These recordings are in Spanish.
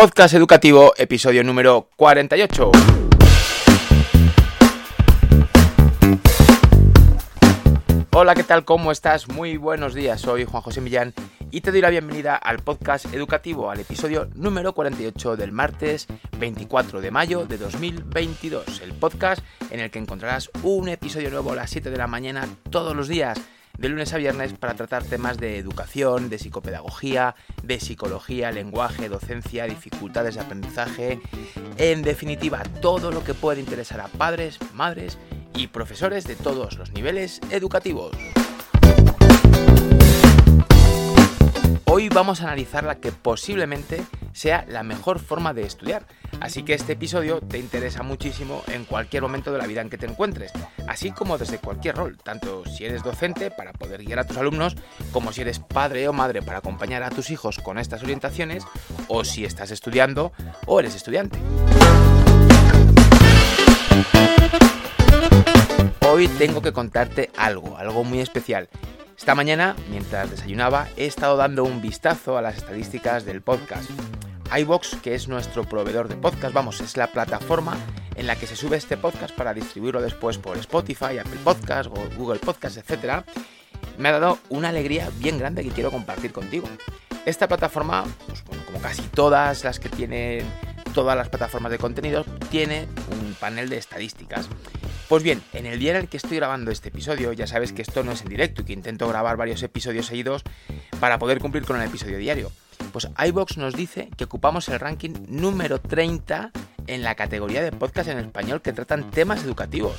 Podcast Educativo, episodio número 48. Hola, ¿qué tal? ¿Cómo estás? Muy buenos días, soy Juan José Millán y te doy la bienvenida al podcast educativo, al episodio número 48 del martes 24 de mayo de 2022, el podcast en el que encontrarás un episodio nuevo a las 7 de la mañana todos los días de lunes a viernes para tratar temas de educación, de psicopedagogía, de psicología, lenguaje, docencia, dificultades de aprendizaje, en definitiva, todo lo que puede interesar a padres, madres y profesores de todos los niveles educativos. Hoy vamos a analizar la que posiblemente sea la mejor forma de estudiar, así que este episodio te interesa muchísimo en cualquier momento de la vida en que te encuentres, así como desde cualquier rol, tanto si eres docente para poder guiar a tus alumnos, como si eres padre o madre para acompañar a tus hijos con estas orientaciones, o si estás estudiando o eres estudiante. Hoy tengo que contarte algo, algo muy especial. Esta mañana, mientras desayunaba, he estado dando un vistazo a las estadísticas del podcast. iBox, que es nuestro proveedor de podcast, vamos, es la plataforma en la que se sube este podcast para distribuirlo después por Spotify, Apple Podcast, Google Podcast, etc. Me ha dado una alegría bien grande que quiero compartir contigo. Esta plataforma, pues, como casi todas las que tienen todas las plataformas de contenidos, tiene un panel de estadísticas. Pues bien, en el día en el que estoy grabando este episodio, ya sabes que esto no es en directo y que intento grabar varios episodios seguidos para poder cumplir con el episodio diario. Pues iBox nos dice que ocupamos el ranking número 30 en la categoría de podcast en español que tratan temas educativos.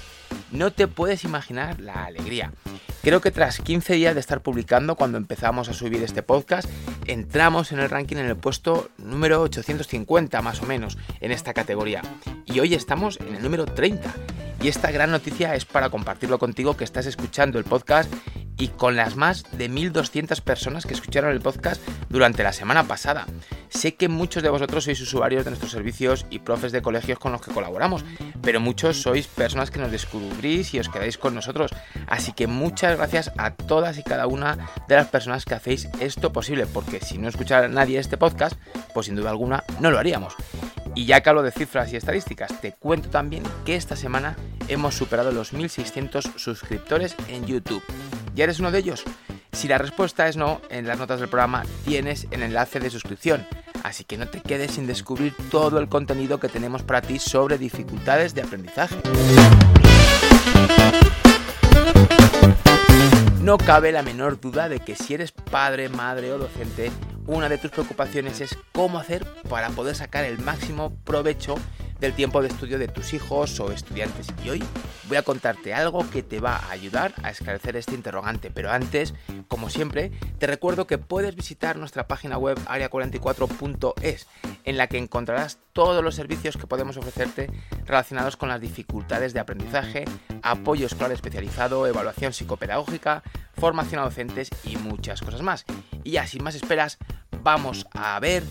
No te puedes imaginar la alegría. Creo que tras 15 días de estar publicando, cuando empezamos a subir este podcast, entramos en el ranking en el puesto número 850 más o menos en esta categoría. Y hoy estamos en el número 30. Y esta gran noticia es para compartirlo contigo que estás escuchando el podcast y con las más de 1.200 personas que escucharon el podcast durante la semana pasada. Sé que muchos de vosotros sois usuarios de nuestros servicios y profes de colegios con los que colaboramos, pero muchos sois personas que nos descubrís y os quedáis con nosotros. Así que muchas gracias a todas y cada una de las personas que hacéis esto posible, porque si no escuchara nadie este podcast, pues sin duda alguna no lo haríamos. Y ya que hablo de cifras y estadísticas, te cuento también que esta semana hemos superado los 1.600 suscriptores en YouTube. ¿Ya eres uno de ellos? Si la respuesta es no, en las notas del programa tienes el enlace de suscripción, así que no te quedes sin descubrir todo el contenido que tenemos para ti sobre dificultades de aprendizaje. No cabe la menor duda de que si eres padre, madre o docente, una de tus preocupaciones es cómo hacer para poder sacar el máximo provecho del tiempo de estudio de tus hijos o estudiantes. Y hoy voy a contarte algo que te va a ayudar a esclarecer este interrogante. Pero antes, como siempre, te recuerdo que puedes visitar nuestra página web area44.es, en la que encontrarás todos los servicios que podemos ofrecerte relacionados con las dificultades de aprendizaje, apoyo escolar especializado, evaluación psicopedagógica, formación a docentes y muchas cosas más. Y sin más esperas, vamos a ver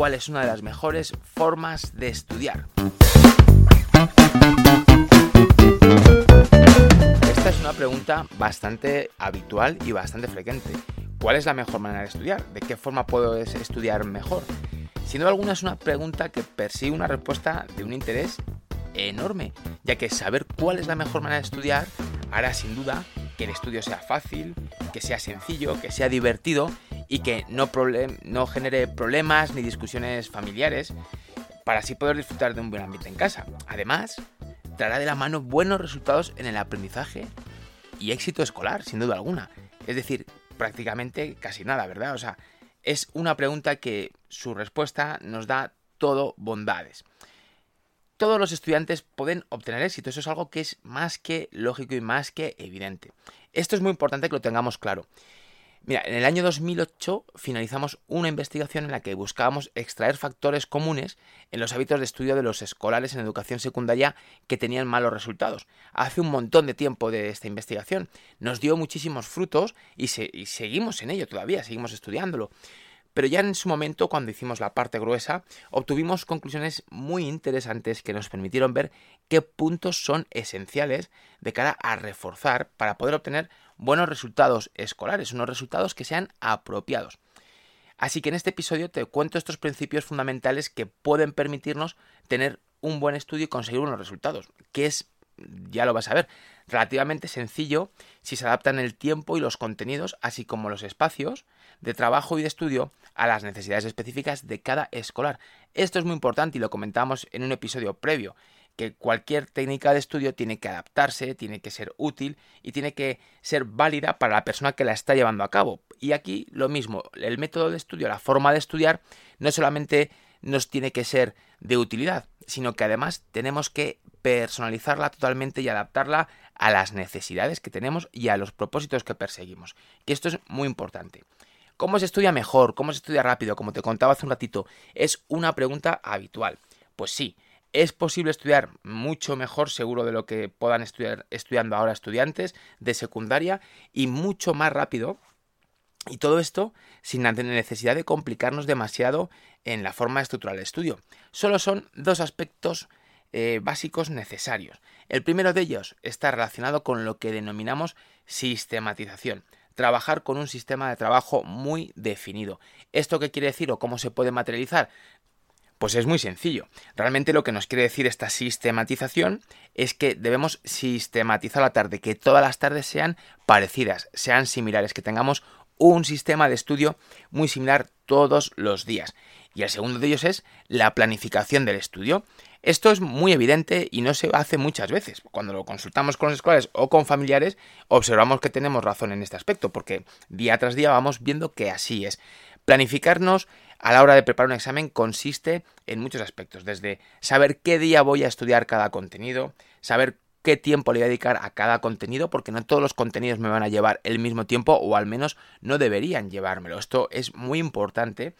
cuál es una de las mejores formas de estudiar. Esta es una pregunta bastante habitual y bastante frecuente. ¿Cuál es la mejor manera de estudiar? ¿De qué forma puedo estudiar mejor? Sin duda alguna es una pregunta que persigue una respuesta de un interés enorme, ya que saber cuál es la mejor manera de estudiar hará sin duda que el estudio sea fácil, que sea sencillo, que sea divertido y que no, genere problemas ni discusiones familiares para así poder disfrutar de un buen ambiente en casa. Además, traerá de la mano buenos resultados en el aprendizaje y éxito escolar, sin duda alguna. Es decir, prácticamente casi nada, ¿verdad? O sea, es una pregunta que su respuesta nos da todo bondades. Todos los estudiantes pueden obtener éxito, eso es algo que es más que lógico y más que evidente. Esto es muy importante que lo tengamos claro. Mira, en el año 2008 finalizamos una investigación en la que buscábamos extraer factores comunes en los hábitos de estudio de los escolares en educación secundaria que tenían malos resultados. Hace un montón de tiempo de esta investigación. Nos dio muchísimos frutos y, seguimos en ello todavía, seguimos estudiándolo. Pero ya en su momento, cuando hicimos la parte gruesa, obtuvimos conclusiones muy interesantes que nos permitieron ver qué puntos son esenciales de cara a reforzar para poder obtener buenos resultados escolares, unos resultados que sean apropiados. Así que en este episodio te cuento estos principios fundamentales que pueden permitirnos tener un buen estudio y conseguir unos resultados, que es, ya lo vas a ver, relativamente sencillo si se adaptan el tiempo y los contenidos, así como los espacios de trabajo y de estudio a las necesidades específicas de cada escolar. Esto es muy importante y lo comentamos en un episodio previo que cualquier técnica de estudio tiene que adaptarse, tiene que ser útil y tiene que ser válida para la persona que la está llevando a cabo. Y aquí lo mismo, el método de estudio, la forma de estudiar, no solamente nos tiene que ser de utilidad, sino que además tenemos que personalizarla totalmente y adaptarla a las necesidades que tenemos y a los propósitos que perseguimos. Que esto es muy importante. ¿Cómo se estudia mejor? ¿Cómo se estudia rápido? Como te contaba hace un ratito, es una pregunta habitual. Pues sí, es posible estudiar mucho mejor, seguro, de lo que puedan estudiar estudiando ahora estudiantes de secundaria y mucho más rápido. Y todo esto sin la necesidad de complicarnos demasiado en la forma estructural del estudio. Solo son dos aspectos eh, básicos necesarios. El primero de ellos está relacionado con lo que denominamos sistematización. Trabajar con un sistema de trabajo muy definido. ¿Esto qué quiere decir o cómo se puede materializar? Pues es muy sencillo. Realmente lo que nos quiere decir esta sistematización es que debemos sistematizar la tarde, que todas las tardes sean parecidas, sean similares, que tengamos un sistema de estudio muy similar todos los días. Y el segundo de ellos es la planificación del estudio. Esto es muy evidente y no se hace muchas veces. Cuando lo consultamos con los escolares o con familiares, observamos que tenemos razón en este aspecto, porque día tras día vamos viendo que así es. Planificarnos a la hora de preparar un examen consiste en muchos aspectos, desde saber qué día voy a estudiar cada contenido, saber qué tiempo le voy a dedicar a cada contenido, porque no todos los contenidos me van a llevar el mismo tiempo o al menos no deberían llevármelo. Esto es muy importante,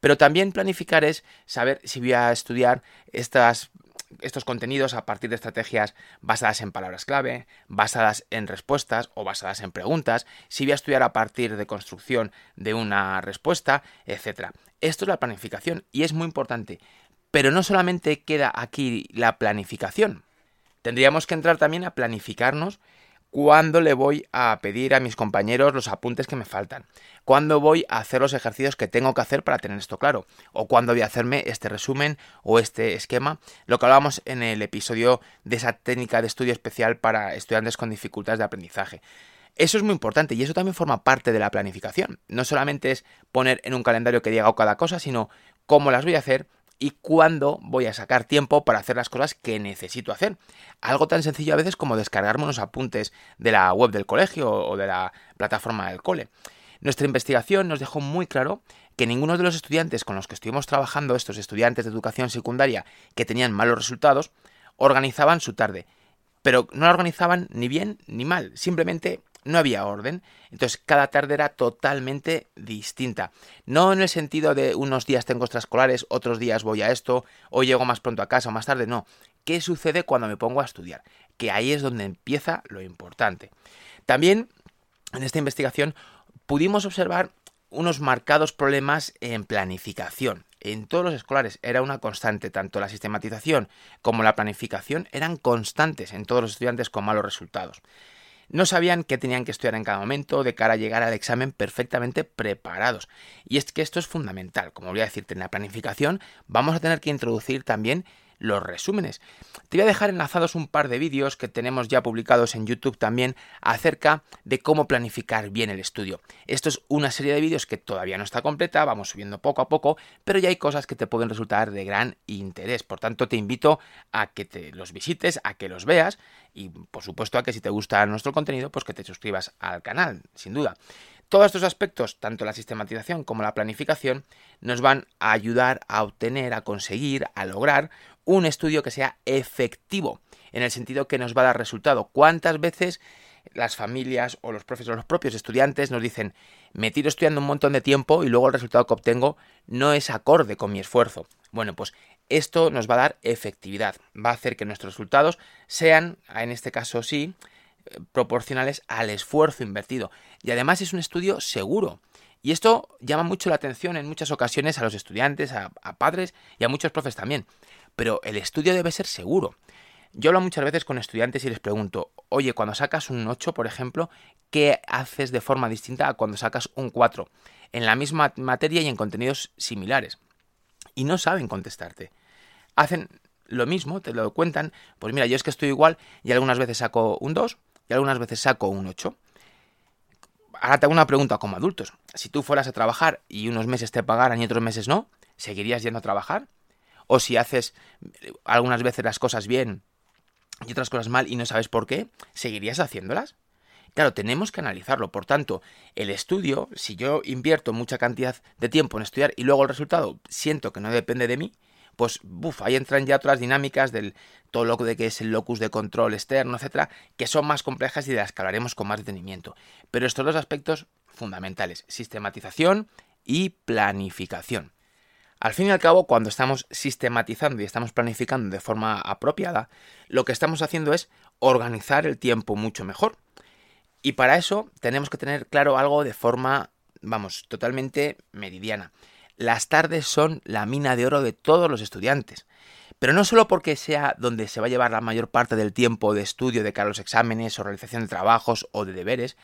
pero también planificar es saber si voy a estudiar estas estos contenidos a partir de estrategias basadas en palabras clave, basadas en respuestas o basadas en preguntas, si voy a estudiar a partir de construcción de una respuesta, etc. Esto es la planificación y es muy importante. Pero no solamente queda aquí la planificación. Tendríamos que entrar también a planificarnos cuándo le voy a pedir a mis compañeros los apuntes que me faltan, cuándo voy a hacer los ejercicios que tengo que hacer para tener esto claro, o cuándo voy a hacerme este resumen o este esquema, lo que hablábamos en el episodio de esa técnica de estudio especial para estudiantes con dificultades de aprendizaje. Eso es muy importante y eso también forma parte de la planificación. No solamente es poner en un calendario que diga cada cosa, sino cómo las voy a hacer y cuándo voy a sacar tiempo para hacer las cosas que necesito hacer. Algo tan sencillo a veces como descargarme unos apuntes de la web del colegio o de la plataforma del cole. Nuestra investigación nos dejó muy claro que ninguno de los estudiantes con los que estuvimos trabajando, estos estudiantes de educación secundaria que tenían malos resultados, organizaban su tarde. Pero no la organizaban ni bien ni mal, simplemente no había orden. Entonces cada tarde era totalmente distinta. No en el sentido de unos días tengo extraescolares, otros días voy a esto, o llego más pronto a casa o más tarde, no. ¿Qué sucede cuando me pongo a estudiar? Que ahí es donde empieza lo importante. También en esta investigación pudimos observar unos marcados problemas en planificación. En todos los escolares era una constante, tanto la sistematización como la planificación eran constantes en todos los estudiantes con malos resultados. No sabían qué tenían que estudiar en cada momento de cara a llegar al examen perfectamente preparados. Y es que esto es fundamental. Como voy a decirte, en la planificación vamos a tener que introducir también los resúmenes. Te voy a dejar enlazados un par de vídeos que tenemos ya publicados en YouTube también acerca de cómo planificar bien el estudio. Esto es una serie de vídeos que todavía no está completa, vamos subiendo poco a poco, pero ya hay cosas que te pueden resultar de gran interés. Por tanto, te invito a que te los visites, a que los veas y por supuesto a que si te gusta nuestro contenido, pues que te suscribas al canal, sin duda. Todos estos aspectos, tanto la sistematización como la planificación, nos van a ayudar a obtener, a conseguir, a lograr un estudio que sea efectivo, en el sentido que nos va a dar resultado. ¿Cuántas veces las familias o los profesores, los propios estudiantes nos dicen, me tiro estudiando un montón de tiempo y luego el resultado que obtengo no es acorde con mi esfuerzo? Bueno, pues esto nos va a dar efectividad, va a hacer que nuestros resultados sean, en este caso sí, proporcionales al esfuerzo invertido. Y además es un estudio seguro. Y esto llama mucho la atención en muchas ocasiones a los estudiantes, a, padres y a muchos profes también. Pero el estudio debe ser seguro. Yo hablo muchas veces con estudiantes y les pregunto, oye, cuando sacas un 8, por ejemplo, ¿qué haces de forma distinta a cuando sacas un 4? En la misma materia y en contenidos similares. Y no saben contestarte. Hacen lo mismo, te lo cuentan, pues mira, yo es que estoy igual y algunas veces saco un 2 y algunas veces saco un 8. Ahora te hago una pregunta como adultos. Si tú fueras a trabajar y unos meses te pagaran y otros meses no, ¿seguirías yendo a trabajar? O si haces algunas veces las cosas bien y otras cosas mal y no sabes por qué, ¿seguirías haciéndolas? Claro, tenemos que analizarlo. Por tanto, el estudio, si yo invierto mucha cantidad de tiempo en estudiar y luego el resultado siento que no depende de mí, pues buf, ahí entran ya otras dinámicas del todo lo de que es el locus de control externo, etcétera, que son más complejas y de las que hablaremos con más detenimiento. Pero estos dos aspectos fundamentales, sistematización y planificación. Al fin y al cabo, cuando estamos sistematizando y estamos planificando de forma apropiada, lo que estamos haciendo es organizar el tiempo mucho mejor. Y para eso tenemos que tener claro algo de forma, vamos, totalmente meridiana. Las tardes son la mina de oro de todos los estudiantes. Pero no solo porque sea donde se va a llevar la mayor parte del tiempo de estudio de cara a los exámenes o realización de trabajos o de deberes,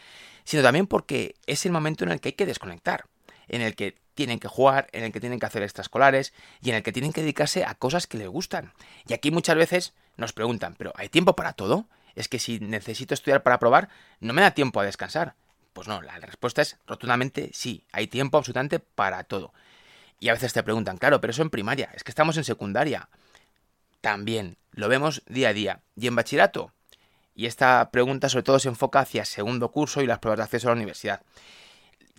sino también porque es el momento en el que hay que desconectar, en el que tienen que jugar, en el que tienen que hacer extraescolares y en el que tienen que dedicarse a cosas que les gustan. Y aquí muchas veces nos preguntan, ¿pero hay tiempo para todo? Es que si necesito estudiar para probar, no me da tiempo a descansar. Pues no, la respuesta es rotundamente sí, hay tiempo absolutamente para todo. Y a veces te preguntan, claro, pero eso en primaria, es que estamos en secundaria. También, lo vemos día a día. ¿Y en bachillerato? Y esta pregunta sobre todo se enfoca hacia segundo curso y las pruebas de acceso a la universidad.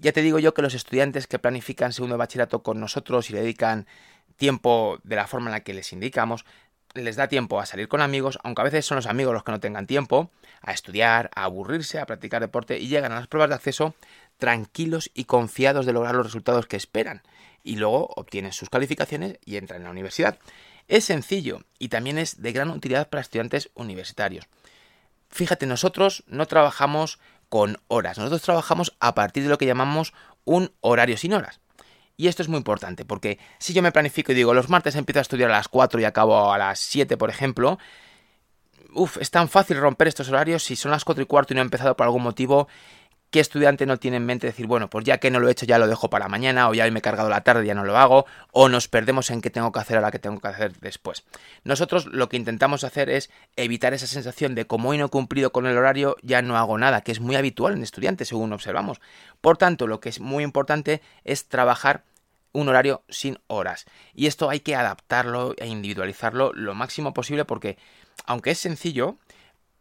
Ya te digo yo que los estudiantes que planifican segundo bachillerato con nosotros y le dedican tiempo de la forma en la que les indicamos, les da tiempo a salir con amigos, aunque a veces son los amigos los que no tengan tiempo, a estudiar, a aburrirse, a practicar deporte y llegan a las pruebas de acceso tranquilos y confiados de lograr los resultados que esperan y luego obtienen sus calificaciones y entran en la universidad. Es sencillo y también es de gran utilidad para estudiantes universitarios. Fíjate, nosotros no trabajamos con horas. Nosotros trabajamos a partir de lo que llamamos un horario sin horas. Y esto es muy importante, porque si yo me planifico y digo, los martes empiezo a estudiar a las 4 y acabo a las 7, por ejemplo, uff, es tan fácil romper estos horarios si son las 4 y cuarto y no he empezado por algún motivo ¿Qué estudiante no tiene en mente decir, bueno, pues ya que no lo he hecho, ya lo dejo para mañana, o ya me he cargado la tarde, ya no lo hago, o nos perdemos en qué tengo que hacer ahora que tengo que hacer después? Nosotros lo que intentamos hacer es evitar esa sensación de como hoy no he cumplido con el horario, ya no hago nada, que es muy habitual en estudiantes, según observamos. Por tanto, lo que es muy importante es trabajar un horario sin horas. Y esto hay que adaptarlo e individualizarlo lo máximo posible porque, aunque es sencillo,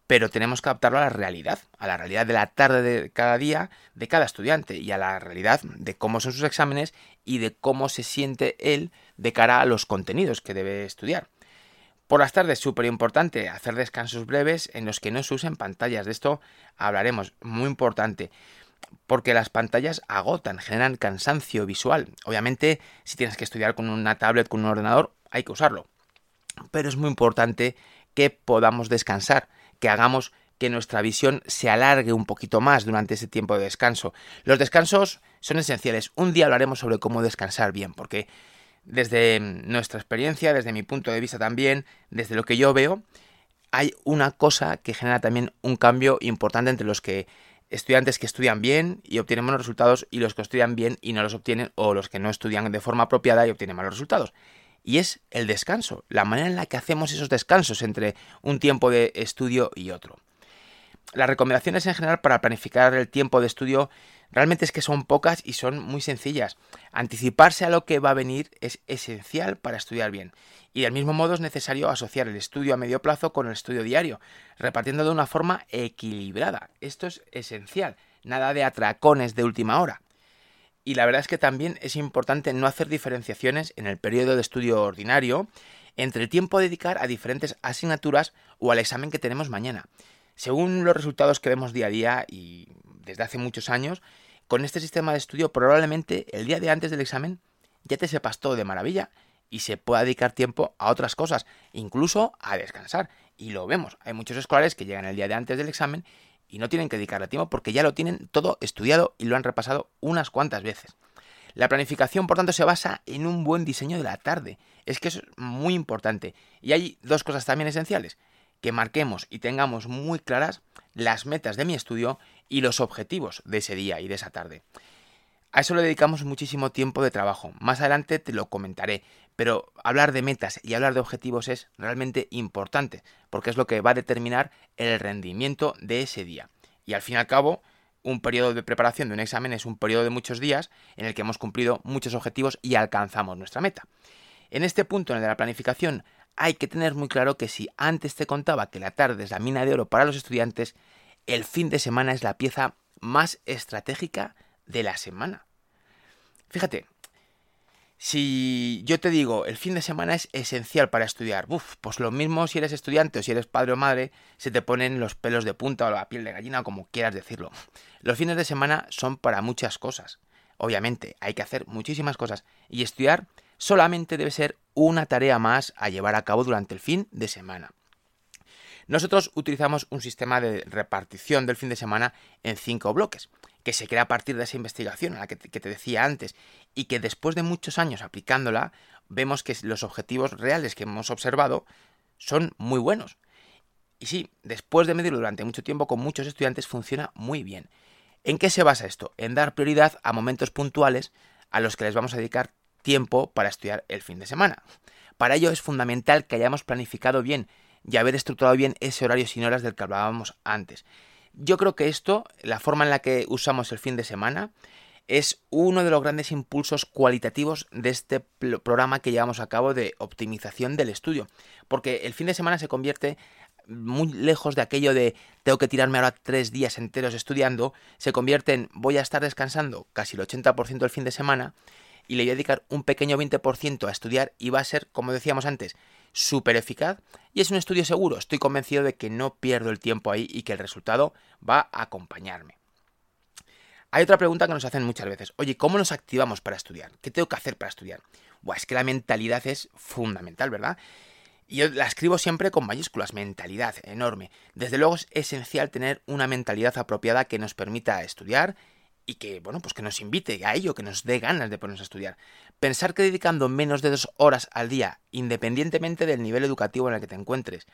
pero tenemos que adaptarlo a la realidad, a la realidad de la tarde de cada día de cada estudiante y a la realidad de cómo son sus exámenes y de cómo se siente él de cara a los contenidos que debe estudiar. Por las tardes, súper importante, hacer descansos breves en los que no se usen pantallas. De esto hablaremos, muy importante, porque las pantallas agotan, generan cansancio visual. Obviamente, si tienes que estudiar con una tablet, con un ordenador, hay que usarlo. Pero es muy importante que podamos descansar que hagamos que nuestra visión se alargue un poquito más durante ese tiempo de descanso. Los descansos son esenciales. Un día hablaremos sobre cómo descansar bien, porque desde nuestra experiencia, desde mi punto de vista también, desde lo que yo veo, hay una cosa que genera también un cambio importante entre los que estudiantes que estudian bien y obtienen buenos resultados y los que estudian bien y no los obtienen o los que no estudian de forma apropiada y obtienen malos resultados y es el descanso, la manera en la que hacemos esos descansos entre un tiempo de estudio y otro. Las recomendaciones en general para planificar el tiempo de estudio realmente es que son pocas y son muy sencillas. Anticiparse a lo que va a venir es esencial para estudiar bien. Y del mismo modo es necesario asociar el estudio a medio plazo con el estudio diario, repartiendo de una forma equilibrada. Esto es esencial. Nada de atracones de última hora y la verdad es que también es importante no hacer diferenciaciones en el periodo de estudio ordinario entre el tiempo a dedicar a diferentes asignaturas o al examen que tenemos mañana. Según los resultados que vemos día a día y desde hace muchos años, con este sistema de estudio probablemente el día de antes del examen ya te sepas todo de maravilla y se pueda dedicar tiempo a otras cosas, incluso a descansar. Y lo vemos, hay muchos escolares que llegan el día de antes del examen y no tienen que dedicarle tiempo porque ya lo tienen todo estudiado y lo han repasado unas cuantas veces. La planificación, por tanto, se basa en un buen diseño de la tarde. Es que eso es muy importante. Y hay dos cosas también esenciales. que marquemos y tengamos muy claras las metas de mi estudio y los objetivos de ese día y de esa tarde. A eso le dedicamos muchísimo tiempo de trabajo. Más adelante te lo comentaré, pero hablar de metas y hablar de objetivos es realmente importante, porque es lo que va a determinar el rendimiento de ese día. Y al fin y al cabo, un periodo de preparación de un examen es un periodo de muchos días en el que hemos cumplido muchos objetivos y alcanzamos nuestra meta. En este punto, en el de la planificación, hay que tener muy claro que si antes te contaba que la tarde es la mina de oro para los estudiantes, el fin de semana es la pieza más estratégica de la semana. Fíjate, si yo te digo el fin de semana es esencial para estudiar, pues lo mismo si eres estudiante o si eres padre o madre, se te ponen los pelos de punta o la piel de gallina, como quieras decirlo. Los fines de semana son para muchas cosas. Obviamente, hay que hacer muchísimas cosas y estudiar solamente debe ser una tarea más a llevar a cabo durante el fin de semana. Nosotros utilizamos un sistema de repartición del fin de semana en cinco bloques, que se crea a partir de esa investigación a la que te, que te decía antes, y que después de muchos años aplicándola, vemos que los objetivos reales que hemos observado son muy buenos. Y sí, después de medirlo durante mucho tiempo con muchos estudiantes funciona muy bien. ¿En qué se basa esto? En dar prioridad a momentos puntuales a los que les vamos a dedicar tiempo para estudiar el fin de semana. Para ello es fundamental que hayamos planificado bien y haber estructurado bien ese horario sin horas del que hablábamos antes. Yo creo que esto, la forma en la que usamos el fin de semana, es uno de los grandes impulsos cualitativos de este programa que llevamos a cabo de optimización del estudio. Porque el fin de semana se convierte muy lejos de aquello de tengo que tirarme ahora tres días enteros estudiando, se convierte en voy a estar descansando casi el 80% del fin de semana y le voy a dedicar un pequeño 20% a estudiar y va a ser, como decíamos antes, súper eficaz y es un estudio seguro. Estoy convencido de que no pierdo el tiempo ahí y que el resultado va a acompañarme. Hay otra pregunta que nos hacen muchas veces. Oye, ¿cómo nos activamos para estudiar? ¿Qué tengo que hacer para estudiar? Buah, es que la mentalidad es fundamental, ¿verdad? Y yo la escribo siempre con mayúsculas, mentalidad, enorme. Desde luego es esencial tener una mentalidad apropiada que nos permita estudiar y que, bueno, pues que nos invite a ello, que nos dé ganas de ponernos a estudiar. Pensar que dedicando menos de dos horas al día, independientemente del nivel educativo en el que te encuentres,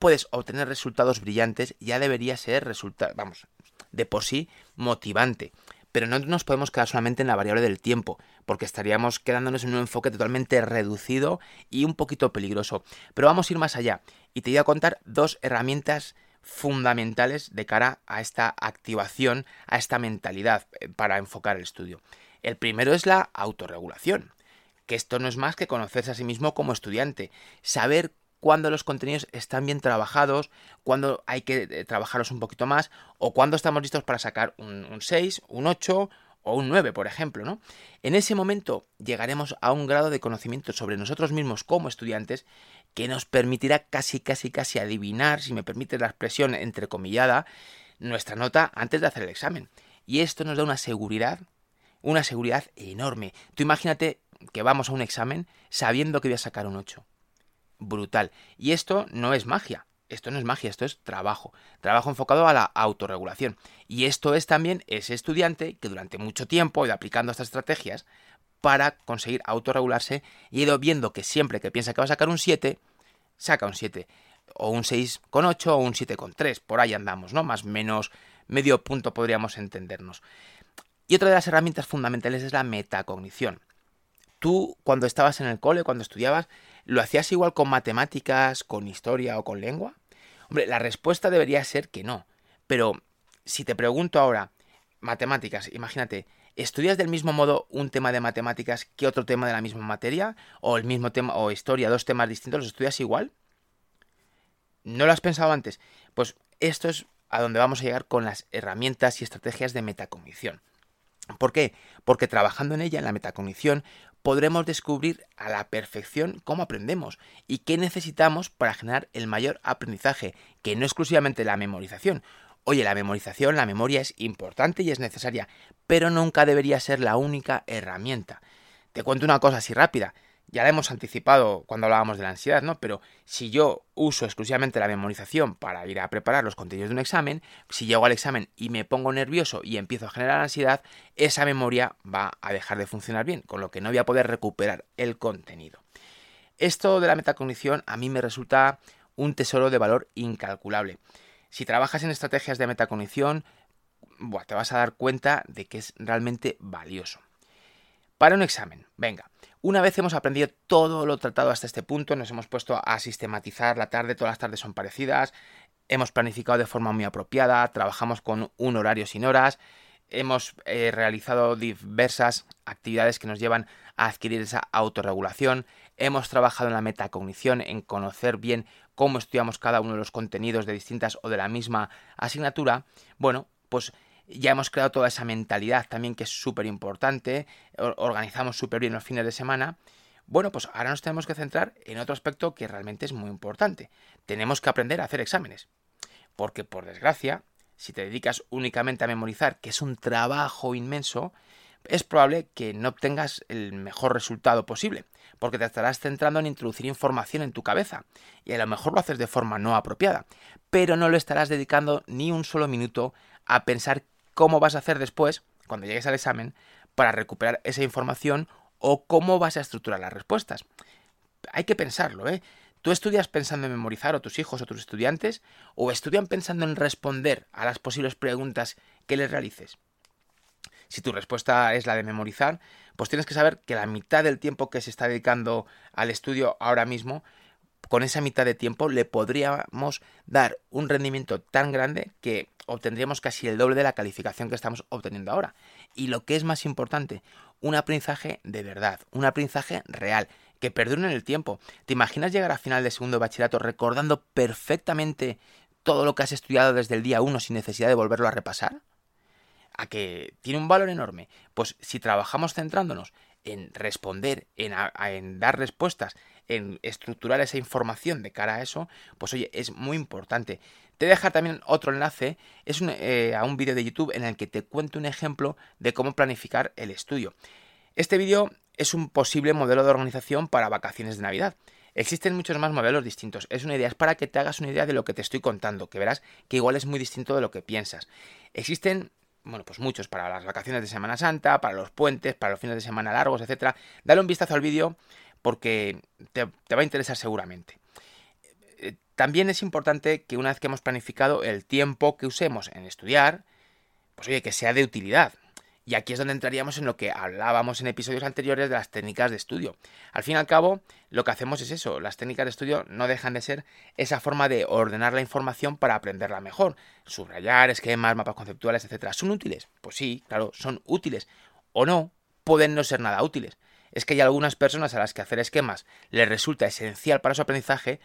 puedes obtener resultados brillantes, ya debería ser resultado, vamos, de por sí motivante. Pero no nos podemos quedar solamente en la variable del tiempo, porque estaríamos quedándonos en un enfoque totalmente reducido y un poquito peligroso. Pero vamos a ir más allá y te voy a contar dos herramientas fundamentales de cara a esta activación, a esta mentalidad eh, para enfocar el estudio. El primero es la autorregulación, que esto no es más que conocerse a sí mismo como estudiante, saber cuándo los contenidos están bien trabajados, cuándo hay que eh, trabajarlos un poquito más, o cuándo estamos listos para sacar un, un 6, un 8 o un 9, por ejemplo, ¿no? En ese momento llegaremos a un grado de conocimiento sobre nosotros mismos como estudiantes que nos permitirá casi, casi, casi adivinar, si me permite la expresión entrecomillada, nuestra nota antes de hacer el examen. Y esto nos da una seguridad, una seguridad enorme. Tú imagínate que vamos a un examen sabiendo que voy a sacar un 8. Brutal. Y esto no es magia. Esto no es magia, esto es trabajo. Trabajo enfocado a la autorregulación. Y esto es también ese estudiante que durante mucho tiempo ha ido aplicando estas estrategias para conseguir autorregularse y ha ido viendo que siempre que piensa que va a sacar un 7, saca un 7. O un 6,8 o un 7,3. Por ahí andamos, ¿no? Más o menos medio punto podríamos entendernos. Y otra de las herramientas fundamentales es la metacognición. Tú, cuando estabas en el cole, cuando estudiabas, ¿lo hacías igual con matemáticas, con historia o con lengua? Hombre, la respuesta debería ser que no. Pero si te pregunto ahora, matemáticas, imagínate, ¿estudias del mismo modo un tema de matemáticas que otro tema de la misma materia? ¿O el mismo tema, o historia, dos temas distintos, los estudias igual? ¿No lo has pensado antes? Pues esto es a donde vamos a llegar con las herramientas y estrategias de metacognición. ¿Por qué? Porque trabajando en ella, en la metacognición, podremos descubrir a la perfección cómo aprendemos y qué necesitamos para generar el mayor aprendizaje, que no exclusivamente la memorización. Oye, la memorización, la memoria es importante y es necesaria, pero nunca debería ser la única herramienta. Te cuento una cosa así rápida ya la hemos anticipado cuando hablábamos de la ansiedad, ¿no? Pero si yo uso exclusivamente la memorización para ir a preparar los contenidos de un examen, si llego al examen y me pongo nervioso y empiezo a generar ansiedad, esa memoria va a dejar de funcionar bien, con lo que no voy a poder recuperar el contenido. Esto de la metacognición a mí me resulta un tesoro de valor incalculable. Si trabajas en estrategias de metacognición, te vas a dar cuenta de que es realmente valioso. Para un examen, venga, una vez hemos aprendido todo lo tratado hasta este punto, nos hemos puesto a sistematizar la tarde, todas las tardes son parecidas, hemos planificado de forma muy apropiada, trabajamos con un horario sin horas, hemos eh, realizado diversas actividades que nos llevan a adquirir esa autorregulación, hemos trabajado en la metacognición, en conocer bien cómo estudiamos cada uno de los contenidos de distintas o de la misma asignatura, bueno, pues ya hemos creado toda esa mentalidad también que es súper importante, organizamos súper bien los fines de semana. Bueno, pues ahora nos tenemos que centrar en otro aspecto que realmente es muy importante. Tenemos que aprender a hacer exámenes. Porque, por desgracia, si te dedicas únicamente a memorizar, que es un trabajo inmenso, es probable que no obtengas el mejor resultado posible, porque te estarás centrando en introducir información en tu cabeza, y a lo mejor lo haces de forma no apropiada, pero no le estarás dedicando ni un solo minuto a pensar cómo vas a hacer después, cuando llegues al examen, para recuperar esa información o cómo vas a estructurar las respuestas. Hay que pensarlo, ¿eh? ¿Tú estudias pensando en memorizar o tus hijos o tus estudiantes? ¿O estudian pensando en responder a las posibles preguntas que les realices? Si tu respuesta es la de memorizar, pues tienes que saber que la mitad del tiempo que se está dedicando al estudio ahora mismo con esa mitad de tiempo le podríamos dar un rendimiento tan grande que obtendríamos casi el doble de la calificación que estamos obteniendo ahora. Y lo que es más importante, un aprendizaje de verdad, un aprendizaje real, que perdure en el tiempo. ¿Te imaginas llegar a final de segundo bachillerato recordando perfectamente todo lo que has estudiado desde el día 1 sin necesidad de volverlo a repasar? A que tiene un valor enorme. Pues si trabajamos centrándonos en responder, en, en dar respuestas, en estructurar esa información de cara a eso, pues oye, es muy importante. Te deja también otro enlace, es eh, a un vídeo de YouTube en el que te cuento un ejemplo de cómo planificar el estudio. Este vídeo es un posible modelo de organización para vacaciones de Navidad. Existen muchos más modelos distintos. Es una idea, es para que te hagas una idea de lo que te estoy contando, que verás que igual es muy distinto de lo que piensas. Existen, bueno, pues muchos para las vacaciones de Semana Santa, para los puentes, para los fines de semana largos, etcétera. Dale un vistazo al vídeo porque te, va a interesar seguramente. También es importante que una vez que hemos planificado el tiempo que usemos en estudiar, pues oye, que sea de utilidad. Y aquí es donde entraríamos en lo que hablábamos en episodios anteriores de las técnicas de estudio. Al fin y al cabo, lo que hacemos es eso. Las técnicas de estudio no dejan de ser esa forma de ordenar la información para aprenderla mejor. Subrayar, esquemas, mapas conceptuales, etcétera. ¿Son útiles? Pues sí, claro, son útiles. O no, pueden no ser nada útiles es que hay algunas personas a las que hacer esquemas les resulta esencial para su aprendizaje,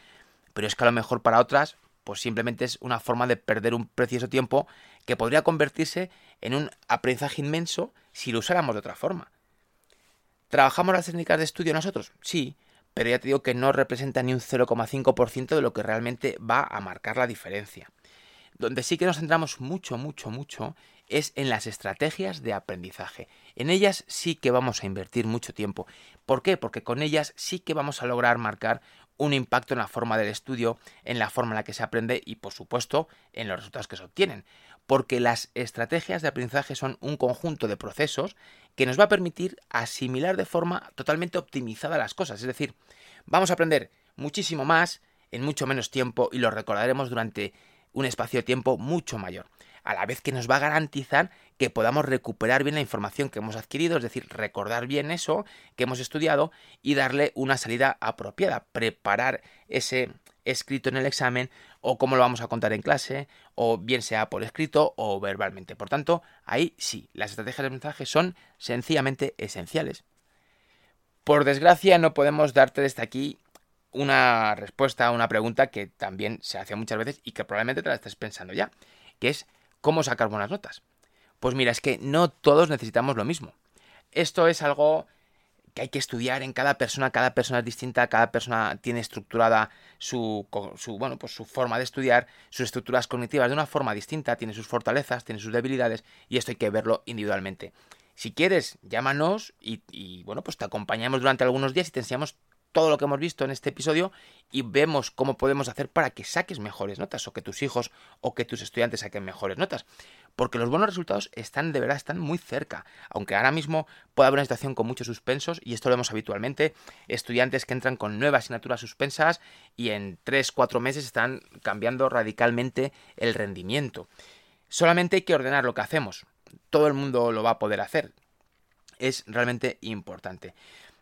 pero es que a lo mejor para otras, pues simplemente es una forma de perder un precioso tiempo que podría convertirse en un aprendizaje inmenso si lo usáramos de otra forma. ¿Trabajamos las técnicas de estudio nosotros? Sí, pero ya te digo que no representa ni un 0,5% de lo que realmente va a marcar la diferencia. Donde sí que nos centramos mucho, mucho, mucho es en las estrategias de aprendizaje. En ellas sí que vamos a invertir mucho tiempo. ¿Por qué? Porque con ellas sí que vamos a lograr marcar un impacto en la forma del estudio, en la forma en la que se aprende y por supuesto en los resultados que se obtienen. Porque las estrategias de aprendizaje son un conjunto de procesos que nos va a permitir asimilar de forma totalmente optimizada las cosas. Es decir, vamos a aprender muchísimo más en mucho menos tiempo y lo recordaremos durante un espacio de tiempo mucho mayor a la vez que nos va a garantizar que podamos recuperar bien la información que hemos adquirido, es decir, recordar bien eso que hemos estudiado y darle una salida apropiada, preparar ese escrito en el examen o cómo lo vamos a contar en clase, o bien sea por escrito o verbalmente. Por tanto, ahí sí, las estrategias de mensaje son sencillamente esenciales. Por desgracia, no podemos darte desde aquí una respuesta a una pregunta que también se hace muchas veces y que probablemente te la estés pensando ya, que es ¿Cómo sacar buenas notas? Pues mira, es que no todos necesitamos lo mismo. Esto es algo que hay que estudiar en cada persona, cada persona es distinta, cada persona tiene estructurada su, bueno, pues su forma de estudiar, sus estructuras cognitivas de una forma distinta, tiene sus fortalezas, tiene sus debilidades y esto hay que verlo individualmente. Si quieres, llámanos y, y bueno, pues te acompañamos durante algunos días y te enseñamos todo lo que hemos visto en este episodio y vemos cómo podemos hacer para que saques mejores notas o que tus hijos o que tus estudiantes saquen mejores notas. Porque los buenos resultados están de verdad, están muy cerca. Aunque ahora mismo puede haber una situación con muchos suspensos, y esto lo vemos habitualmente, estudiantes que entran con nuevas asignaturas suspensas y en 3-4 meses están cambiando radicalmente el rendimiento. Solamente hay que ordenar lo que hacemos. Todo el mundo lo va a poder hacer. Es realmente importante.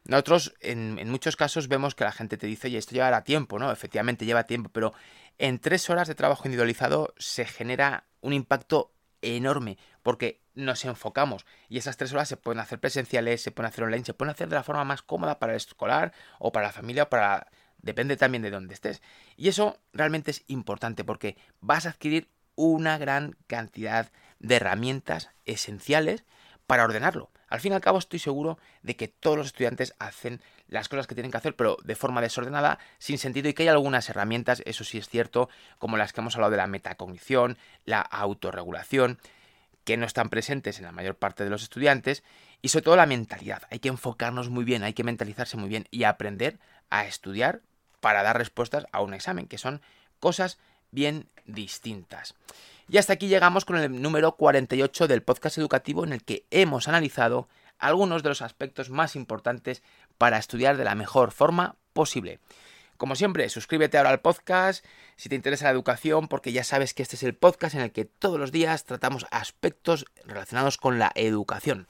Nosotros en, muchos casos vemos que la gente te dice, oye, esto llevará tiempo, ¿no? Efectivamente lleva tiempo, pero en tres horas de trabajo individualizado se genera un impacto enorme porque nos enfocamos y esas tres horas se pueden hacer presenciales, se pueden hacer online, se pueden hacer de la forma más cómoda para el escolar o para la familia o para... depende también de dónde estés. Y eso realmente es importante porque vas a adquirir una gran cantidad de herramientas esenciales para ordenarlo. Al fin y al cabo estoy seguro de que todos los estudiantes hacen las cosas que tienen que hacer, pero de forma desordenada, sin sentido, y que hay algunas herramientas, eso sí es cierto, como las que hemos hablado de la metacognición, la autorregulación, que no están presentes en la mayor parte de los estudiantes, y sobre todo la mentalidad. Hay que enfocarnos muy bien, hay que mentalizarse muy bien y aprender a estudiar para dar respuestas a un examen, que son cosas bien distintas. Y hasta aquí llegamos con el número 48 del podcast educativo en el que hemos analizado algunos de los aspectos más importantes para estudiar de la mejor forma posible. Como siempre, suscríbete ahora al podcast si te interesa la educación, porque ya sabes que este es el podcast en el que todos los días tratamos aspectos relacionados con la educación.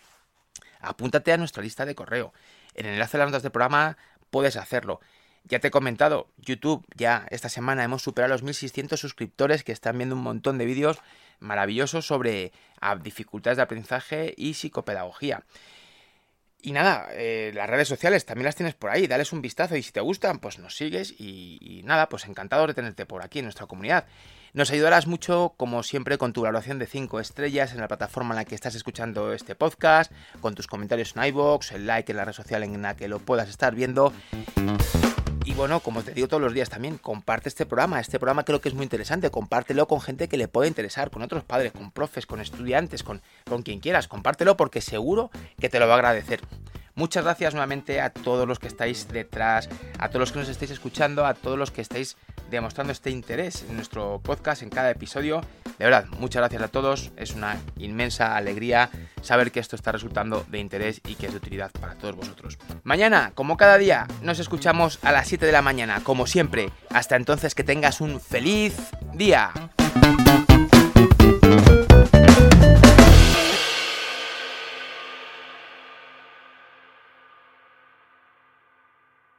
Apúntate a nuestra lista de correo. En el enlace de las notas del programa puedes hacerlo. Ya te he comentado, YouTube, ya esta semana hemos superado los 1600 suscriptores que están viendo un montón de vídeos maravillosos sobre ah, dificultades de aprendizaje y psicopedagogía. Y nada, eh, las redes sociales también las tienes por ahí, dales un vistazo y si te gustan, pues nos sigues y, nada, pues encantado de tenerte por aquí en nuestra comunidad. Nos ayudarás mucho, como siempre, con tu valoración de 5 estrellas en la plataforma en la que estás escuchando este podcast, con tus comentarios en iVoox, el like en la red social en la que lo puedas estar viendo. Y bueno, como te digo todos los días también, comparte este programa. Este programa creo que es muy interesante. Compártelo con gente que le pueda interesar, con otros padres, con profes, con estudiantes, con, con quien quieras. Compártelo porque seguro que te lo va a agradecer. Muchas gracias nuevamente a todos los que estáis detrás, a todos los que nos estáis escuchando, a todos los que estáis demostrando este interés en nuestro podcast, en cada episodio. De verdad, muchas gracias a todos. Es una inmensa alegría saber que esto está resultando de interés y que es de utilidad para todos vosotros. Mañana, como cada día, nos escuchamos a las 7 de la mañana, como siempre. Hasta entonces, que tengas un feliz día.